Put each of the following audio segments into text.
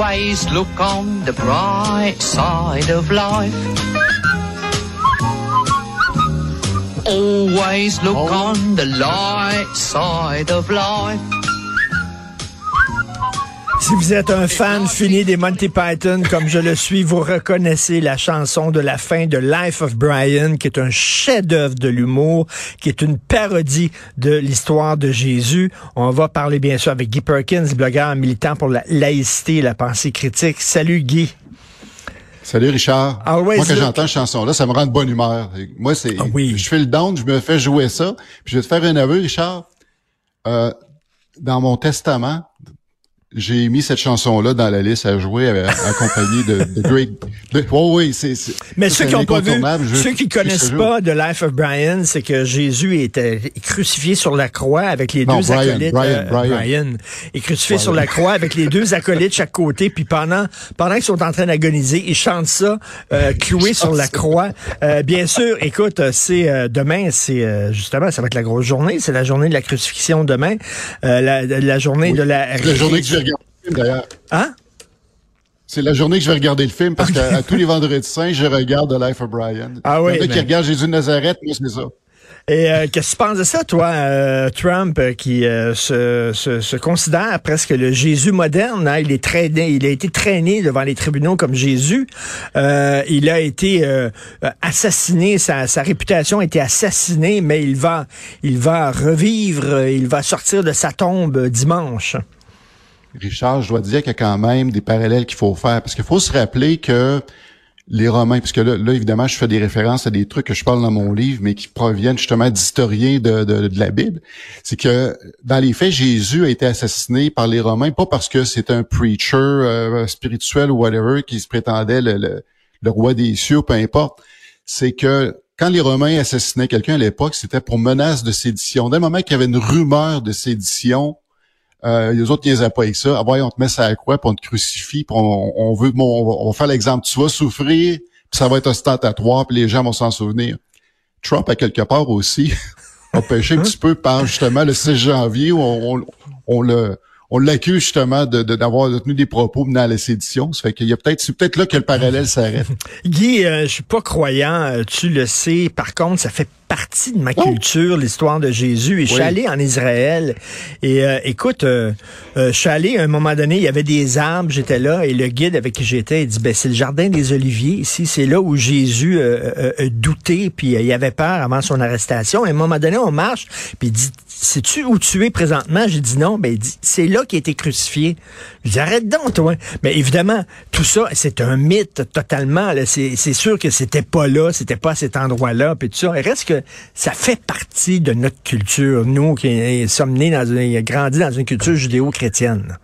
Always look on the bright side of life. Always look on the light side of life. Si vous êtes un fan fini des Monty Python, comme je le suis, vous reconnaissez la chanson de la fin de Life of Brian, qui est un chef-d'œuvre de l'humour, qui est une parodie de l'histoire de Jésus. On va parler bien sûr avec Guy Perkins, blogueur militant pour la laïcité et la pensée critique. Salut Guy. Salut Richard. Always moi, quand j'entends cette chanson-là, ça me rend de bonne humeur. Moi, c'est, Ah oui. je fais le down, je me fais jouer ça. Puis je vais te faire un aveu, Richard. Euh, dans mon testament, j'ai mis cette chanson-là dans la liste à jouer euh, accompagnée de, de oh oui, c'est. c'est- Mais ceux qui un n'ont pas vu, incontournable. Je- ceux qui je- connaissent pas de Life of Brian, c'est que Jésus était crucifié sur la croix avec les Non, deux Brian, acolytes. Brian, Brian. est crucifié sur la croix avec les deux acolytes de chaque côté. Puis pendant pendant qu'ils sont en train d'agoniser, ils chantent ça euh, cloué sur la croix. Euh, bien sûr, écoute, euh, c'est euh, demain, c'est euh, justement, ça va être la grosse journée. C'est la journée de la crucifixion demain, Euh, la, la journée Oui. de la. C'est la journée que d'ailleurs. Hein? C'est la journée que je vais regarder le film parce qu'à à tous les vendredis saints, je regarde The Life of Brian. Ah oui, Il y en a mais- qui regardent Jésus de Nazareth, moi, c'est ça. Et euh, qu'est-ce que tu penses de ça, toi, euh, Trump, euh, qui se, se, se considère presque le Jésus moderne? hein? Il est traîné, il a été traîné devant les tribunaux comme Jésus. Il a été assassiné, sa, sa réputation a été assassinée, mais il va, il va revivre, il va sortir de sa tombe dimanche. Richard, je dois dire qu'il y a quand même des parallèles qu'il faut faire. Parce qu'il faut se rappeler que les Romains, puisque là, là, évidemment, je fais des références à des trucs que je parle dans mon livre, mais qui proviennent justement d'historiens de, de, la Bible, c'est que dans les faits, Jésus a été assassiné par les Romains, pas parce que c'est un preacher euh, spirituel ou whatever qui se prétendait le, le, le roi des cieux, peu importe. C'est que quand les Romains assassinaient quelqu'un à l'époque, c'était pour menace de sédition. Dès le moment qu'il y avait une rumeur de sédition, euh, les autres niaisaient pas avec ça. Ah on te met ça à croix, puis on te crucifie, puis on, on veut, bon, on va, on va faire l'exemple. Tu vas souffrir, puis ça va être ostentatoire, puis les gens vont s'en souvenir. Trump, à quelque part aussi, a pêché un petit peu par justement le 6 janvier où on, on, le on l'accuse justement de d'avoir tenu des propos à la sédition. Ça fait qu'il y a peut-être c'est peut-être là que le parallèle s'arrête. Guy, euh, je suis pas croyant, euh, tu le sais. Par contre, ça fait partie de ma Oh. culture, l'histoire de Jésus. Et je suis Oui. allé en Israël. Et euh, écoute, euh, euh, je suis allé à un moment donné, il y avait des arbres, j'étais là, et le guide avec qui j'étais, il dit, ben c'est le jardin des Oliviers ici. C'est là où Jésus euh, euh, euh, doutait, puis il avait peur avant son arrestation. Et à un moment donné, on marche, puis il dit, sais-tu où tu es présentement? J'ai dit non. Ben, il dit, c'est là qu'il a été crucifié. Je dis, arrête donc, toi. Mais évidemment, tout ça, c'est un mythe totalement. là. C'est, c'est sûr que c'était pas là, c'était pas à cet endroit-là, puis tout ça. Il reste que ça fait partie de notre culture, nous qui sommes nés dans une, grandis dans une culture judéo-chrétienne.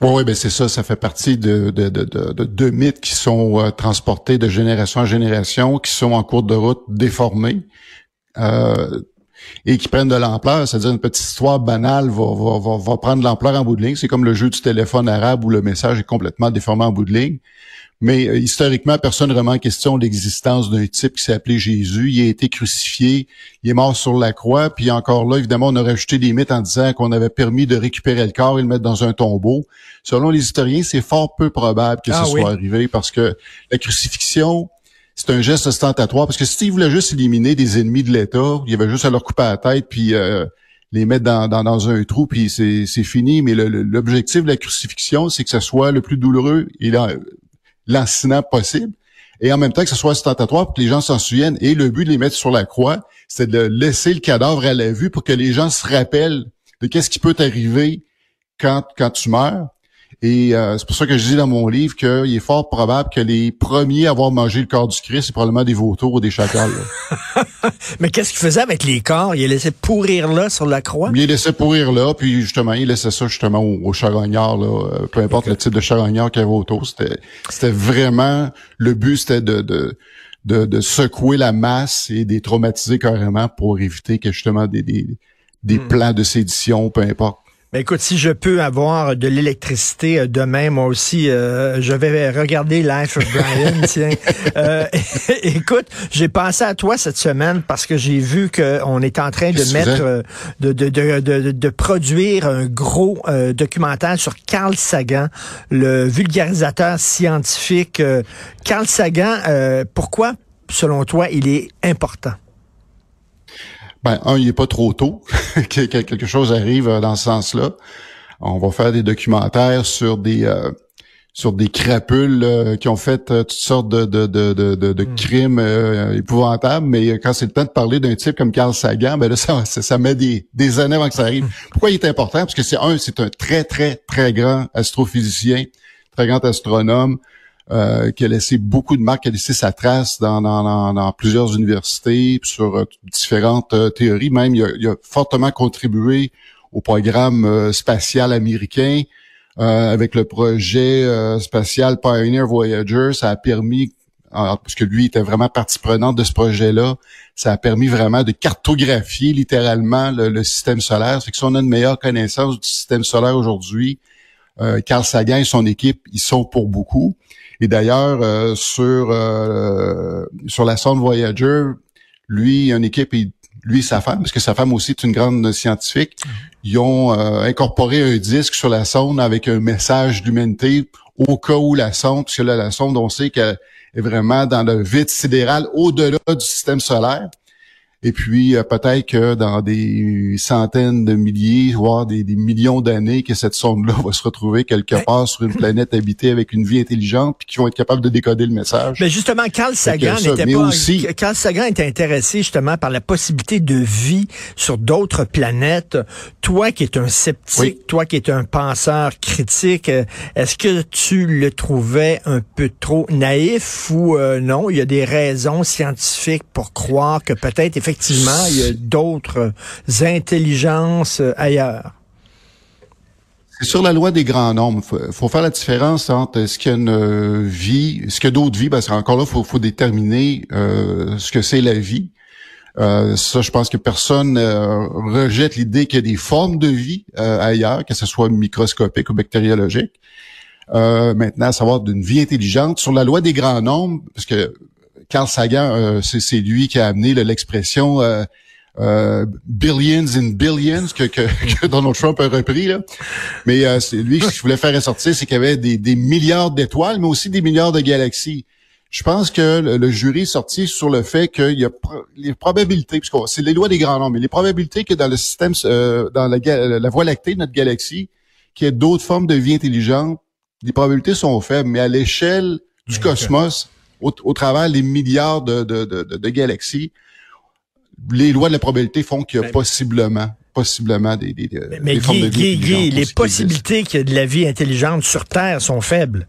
Oui, oui, ben c'est ça, ça fait partie de, de, de, de, de deux mythes qui sont euh, transportés de génération en génération, qui sont en cours de route déformés euh, et qui prennent de l'ampleur. C'est-à-dire une petite histoire banale va, va, va, va prendre de l'ampleur en bout de ligne. C'est comme le jeu du téléphone arabe où le message est complètement déformé en bout de ligne. Mais euh, historiquement, personne ne remet en question l'existence d'un type qui s'est appelé Jésus. Il a été crucifié, il est mort sur la croix, puis encore là, évidemment, on a rajouté des mythes en disant qu'on avait permis de récupérer le corps et le mettre dans un tombeau. Selon les historiens, c'est fort peu probable que Ah ce oui. soit arrivé parce que la crucifixion, c'est un geste ostentatoire. Parce que s'il voulait juste éliminer des ennemis de l'État, il y avait juste à leur couper la tête, puis euh, les mettre dans, un trou, puis c'est fini. Mais l'objectif de la crucifixion, c'est que ce soit le plus douloureux et lan- lancinant possible. Et en même temps que ce soit ostentatoire pour que les gens s'en souviennent. Et le but de les mettre sur la croix, c'est de laisser le cadavre à la vue pour que les gens se rappellent de qu'est-ce qui peut t'arriver quand, quand tu meurs. Et euh, c'est pour ça que je dis dans mon livre qu'il est fort probable que les premiers à avoir mangé le corps du Christ, c'est probablement des vautours ou des chacals. Mais qu'est-ce qu'il faisait avec les corps? Il les laissait pourrir là sur la croix? Il laissait pourrir là, puis justement, il laissait ça justement aux, aux charognards, là, euh, peu importe le type de charognard qu'il y avait autour. C'était, c'était vraiment le but, c'était de, de, de, de secouer la masse et des traumatiser carrément pour éviter que justement des, des, des Hmm. plans de sédition, peu importe. Ben écoute, si je peux avoir de l'électricité euh, demain, moi aussi, euh, je vais regarder Life of Brian. tiens, euh, écoute, j'ai pensé à toi cette semaine parce que j'ai vu qu'on est en train de mettre, de, de, de, de, produire un gros documentaire sur Carl Sagan, le vulgarisateur scientifique. Carl Sagan, pourquoi, selon toi, il est important? Ben, un, il est pas trop tôt que quelque chose arrive euh, dans ce sens-là. On va faire des documentaires sur des euh, sur des crapules euh, qui ont fait toutes sortes de, de, de, de, de hmm. crimes épouvantables, mais quand c'est le temps de parler d'un type comme Carl Sagan, ben là, ça, ça, met des, des années avant que ça arrive. Hmm. Pourquoi il est important? Parce que c'est un, c'est un très, très, très grand astrophysicien, très grand astronome, euh, qui a laissé beaucoup de marques, qui a laissé sa trace dans, dans, dans, plusieurs universités, sur euh, différentes euh, théories. Même, il a, il a, fortement contribué au programme spatial américain avec le projet spatial Pioneer Voyager. Ça a permis, parce que lui était vraiment partie prenante de ce projet-là, ça a permis vraiment de cartographier littéralement le, système solaire. C'est que si on a une meilleure connaissance du système solaire aujourd'hui, Carl Sagan et son équipe, ils sont pour beaucoup. Et d'ailleurs, euh, sur euh, sur la sonde Voyager, lui, une équipe, lui et sa femme, parce que sa femme aussi est une grande scientifique, ils ont euh, incorporé un disque sur la sonde avec un message d'humanité au cas où la sonde, puisque là, la sonde, on sait qu'elle est vraiment dans le vide sidéral au-delà du système solaire. Et puis euh, peut-être que dans des centaines de milliers, voire des, millions d'années, que cette sonde-là va se retrouver quelque part sur une planète habitée avec une vie intelligente, puis qui vont être capables de décoder le message. Mais justement, Carl Sagan n'était pas. Aussi... Carl Sagan était intéressé justement par la possibilité de vie sur d'autres planètes. Toi qui es un sceptique, toi qui es un penseur critique, euh, est-ce que tu le trouvais un peu trop naïf ou euh, non? Il y a des raisons scientifiques pour croire que peut-être effectivement, il y a d'autres intelligences euh, ailleurs. C'est sur la loi des grands nombres. Il faut, faire la différence entre ce qu'il y a une euh, vie, ce qu'il y a d'autres vies, parce qu'encore là, il faut, déterminer euh, ce que c'est la vie. ça, je pense que personne rejette l'idée qu'il y a des formes de vie ailleurs, que ce soit microscopique ou bactériologique. maintenant, à savoir d'une vie intelligente, sur la loi des grands nombres, parce que Carl Sagan, euh, c'est lui qui a amené l'expression euh, euh, billions in billions que, que, Donald Trump a repris. Là. Mais c'est lui ce qu'il voulait faire ressortir, c'est qu'il y avait des, milliards d'étoiles, mais aussi des milliards de galaxies. Je pense que le, jury est sorti sur le fait qu'il y a les probabilités, puisque c'est les lois des grands nombres, mais les probabilités que dans le système, dans la, la Voie lactée, notre galaxie, qu'il y ait d'autres formes de vie intelligente, les probabilités sont faibles, mais à l'échelle du cosmos, au, travers des milliards de, de, de, de, galaxies, les lois de la probabilité font qu'il y a possiblement possiblement des, des, mais, des formes de vie les possibilités qu'il y ait de la vie intelligente sur Terre sont faibles.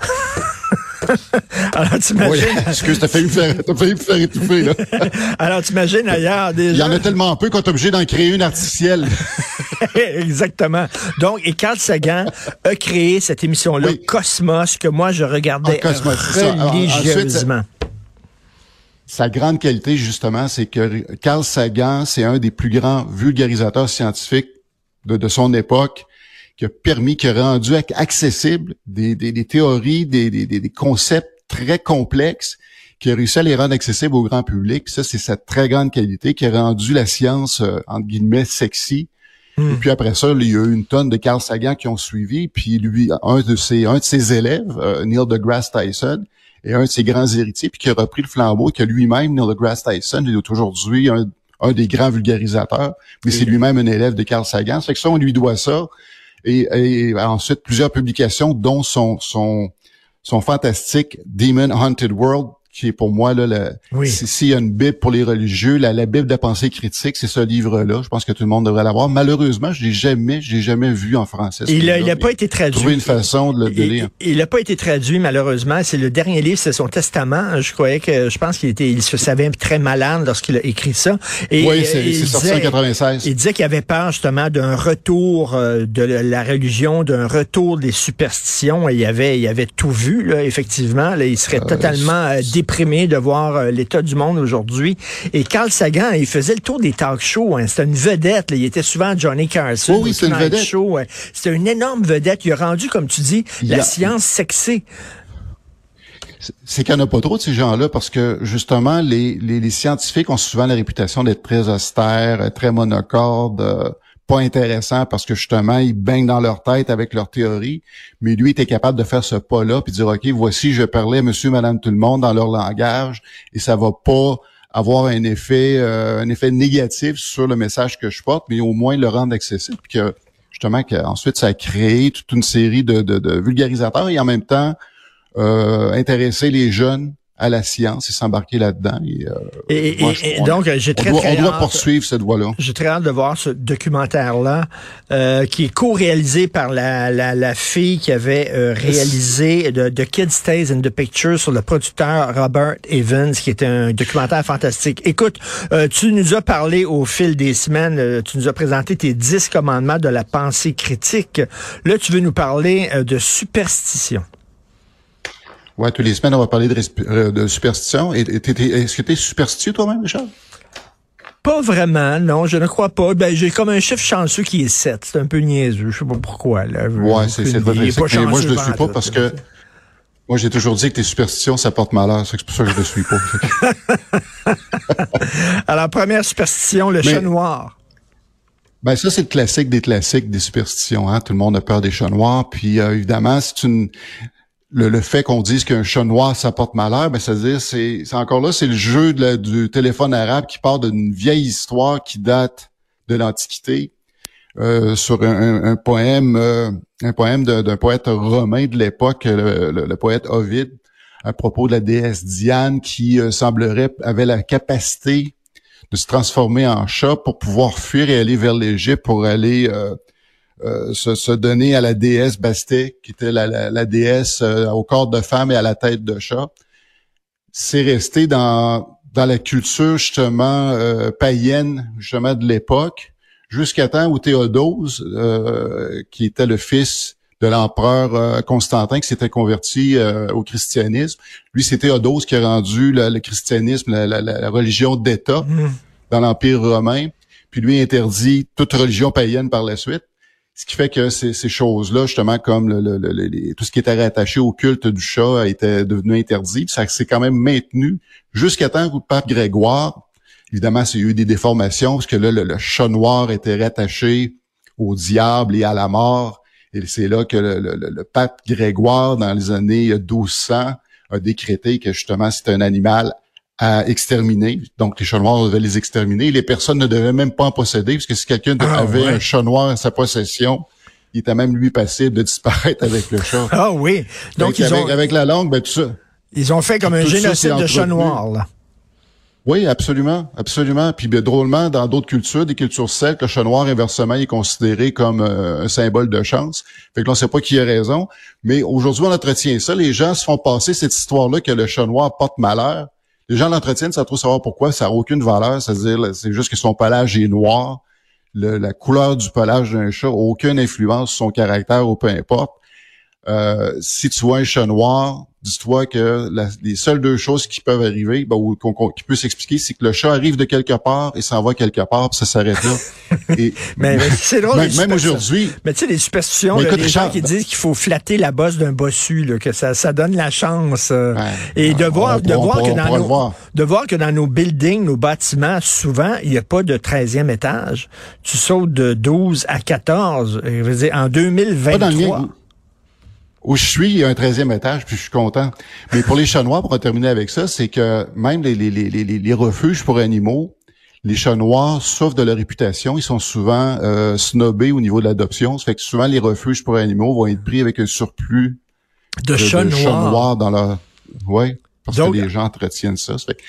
Alors, t'imagines. Oui, excuse, t'as failli me faire, t'as failli me faire étouffer, là. Alors, t'imagines ailleurs déjà. Il y en a tellement peu qu'on est obligé d'en créer une artificielle. Exactement. Donc, et Carl Sagan a créé cette émission-là, Cosmos, que moi, je regardais ah, religieusement. sa grande qualité, justement, c'est que Carl Sagan, c'est un des plus grands vulgarisateurs scientifiques de, de son époque qui a permis, qui a rendu accessible des, des, des théories, des, des, des, concepts très complexes, qui a réussi à les rendre accessibles au grand public. Ça, c'est sa très grande qualité qui a rendu la science, euh, entre guillemets, sexy. Hmm. Et puis après ça, il y a eu une tonne de Carl Sagan qui ont suivi. Puis lui, un de ses, un de ses élèves, euh, Neil deGrasse Tyson, est un de ses grands héritiers, puis qui a repris le flambeau, que lui-même, Neil deGrasse Tyson, est aujourd'hui un, un des grands vulgarisateurs, mais c'est lui-même un élève de Carl Sagan. Ça fait que ça, on lui doit ça et, ensuite plusieurs publications, dont son, son, son fantastique Demon Haunted World, qui est pour moi là, le, s'il y a une Bible pour les religieux, la, la Bible de la pensée critique, c'est ce livre-là. Je pense que tout le monde devrait l'avoir. Malheureusement, je l'ai jamais, j'ai jamais vu en français. Il a, il a pas été traduit. Trouver une façon de le lire. Il n'a pas été traduit malheureusement. C'est le dernier livre, c'est son testament. Je croyais que, je pense qu'il était, il se savait très malade lorsqu'il a écrit ça. Et, oui, c'est sorti en 96. Il disait qu'il avait peur justement d'un retour euh, de la religion, d'un retour des superstitions. Et il avait, il avait tout vu là, effectivement. Là, il serait euh, totalement euh, déprimé de voir euh, l'état du monde aujourd'hui. Et Carl Sagan, il faisait le tour des talk shows. Hein. C'était une vedette. Il était souvent Johnny Carson. Oh oui, c'est une vedette. Show. C'était une énorme vedette. Il a rendu, comme tu dis, la science sexée c'est qu'il n'y en a pas trop de ces gens-là parce que justement, les, les, scientifiques ont souvent la réputation d'être très austères, très monocordes, pas intéressants parce que justement, ils baignent dans leur tête avec leur théorie. Mais lui était capable de faire ce pas-là puis dire, OK, voici, je parlais monsieur, madame, tout le monde dans leur langage et ça va pas avoir un effet euh, un effet négatif sur le message que je porte, mais au moins le rendre accessible. Puis que justement, qu'ensuite, ça a créé toute une série de, de, de vulgarisateurs et en même temps, euh, intéresser les jeunes à la science et s'embarquer là-dedans. Et, euh, donc, j'ai très, on doit, très on doit poursuivre cette voie-là. J'ai très hâte de voir ce documentaire-là, euh, qui est co-réalisé par la, la, la, fille qui avait euh, réalisé The, the Kid Stays in the Picture sur le producteur Robert Evans, qui est un documentaire fantastique. Écoute, euh, tu nous as parlé au fil des semaines, euh, tu nous as présenté tes dix commandements de la pensée critique. Là, tu veux nous parler de superstition. Ouais, tous les semaines, on va parler de, euh, de superstition. Est-ce que tu es superstitieux toi-même, Richard? Pas vraiment, non, je ne crois pas. Ben, j'ai comme un chiffre chanceux qui est 7. C'est un peu niaiseux. Je sais pas pourquoi, là. Ouais, c'est c'est vrai. Moi, je le suis pas parce que moi, j'ai toujours dit que tes superstitions, ça porte malheur. C'est pour ça que je le suis pas. Alors, première superstition, le chat noir. Ben ça, c'est le classique des classiques des superstitions. Hein? Tout le monde a peur des chats noirs. Puis euh, évidemment, c'est une le, fait qu'on dise qu'un chat noir, ça porte malheur, ben, c'est-à-dire, c'est, encore là, c'est le jeu du téléphone arabe qui part d'une vieille histoire qui date de l'Antiquité, euh, sur un, poème, euh, un poème d'un poète romain de l'époque, le, poète Ovide, à propos de la déesse Diane qui euh, semblerait avait la capacité de se transformer en chat pour pouvoir fuir et aller vers l'Égypte pour aller euh, se, donner à la déesse Bastet, qui était la, déesse euh, au corps de femme et à la tête de chat. C'est resté dans, dans la culture justement euh, païenne justement de l'époque, jusqu'à temps où Théodose, qui était le fils de l'empereur Constantin qui s'était converti au christianisme. Lui, c'est Théodose qui a rendu le, christianisme la, religion d'État mmh. dans l'Empire romain. Puis lui interdit toute religion païenne par la suite. Ce qui fait que ces, ces choses-là, justement, comme tout ce qui était rattaché au culte du chat était devenu interdit. Ça s'est quand même maintenu jusqu'à temps que le pape Grégoire, évidemment, il y a eu des déformations, parce que là, le, chat noir était rattaché au diable et à la mort. Et c'est là que le, pape Grégoire, dans les années 1200, a décrété que justement, c'est un animal à exterminer. Donc, les chats noirs devaient les exterminer. Les personnes ne devaient même pas en posséder, parce que si quelqu'un ah, avait un chat noir à sa possession, il était même lui passible de disparaître avec le chat. Ah oui. Donc, ils avec, ont... avec la langue, ben tout ça. Ils ont fait comme un génocide de chats noirs, là. Oui, absolument, absolument. Puis bien, drôlement, dans d'autres cultures, des cultures celtes, le chat noir inversement est considéré comme euh, un symbole de chance. Fait que là, on sait pas qui a raison. Mais aujourd'hui, on entretient ça. Les gens se font passer cette histoire-là que le chat noir porte malheur les gens l'entretiennent sans trop savoir pourquoi, ça n'a aucune valeur, c'est-à-dire c'est juste que son pelage est noir, la couleur du pelage d'un chat aucune influence sur son caractère ou peu importe. Euh, si tu vois un chat noir, dis-toi que les seules deux choses qui peuvent arriver, ben, ou qui peut s'expliquer, c'est que le chat arrive de quelque part et s'en va quelque part, puis ça s'arrête là. et, mais, c'est drôle. Même, aujourd'hui. Mais tu sais, les superstitions, les gens qui disent qu'il faut flatter la bosse d'un bossu, là, que ça, ça donne la chance. Euh, et de voir, de voir que dans nos, de voir que dans nos buildings, nos bâtiments, souvent, il n'y a pas de 13e étage. Tu sautes de 12 à 14. Je veux dire, en 2023 où je suis, il y a un 13e étage, puis je suis content. Mais pour les chats noirs, pour terminer avec ça, c'est que même les, les, les, les, refuges pour animaux, les chats noirs souffrent de leur réputation. Ils sont souvent euh, snobés au niveau de l'adoption. Ça fait que souvent, les refuges pour animaux vont être pris avec un surplus de, chats, noirs. dans leur... Oui, parce que les gens entretiennent ça. ça fait que,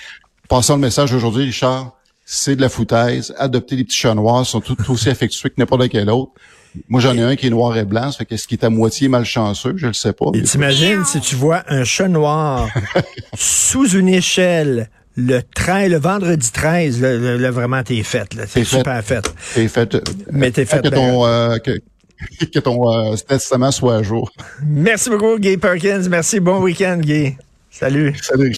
passons le message aujourd'hui, Richard, c'est de la foutaise. Adopter des petits chats noirs sont tout aussi affectueux que n'importe quel autre. Moi, j'en ai un qui est noir et blanc, ça fait qu'est-ce qui est à moitié malchanceux, je le sais pas. Et t'imagines si tu vois un chat noir sous une échelle le train, le vendredi 13, là, vraiment, t'es fait. C'est super fait. T'es fait. Mais t'es fait. Que ton, euh, que, que ton euh, testament soit à jour. Merci beaucoup, Guy Perkins. Merci. Bon week-end, Guy. Salut. Salut.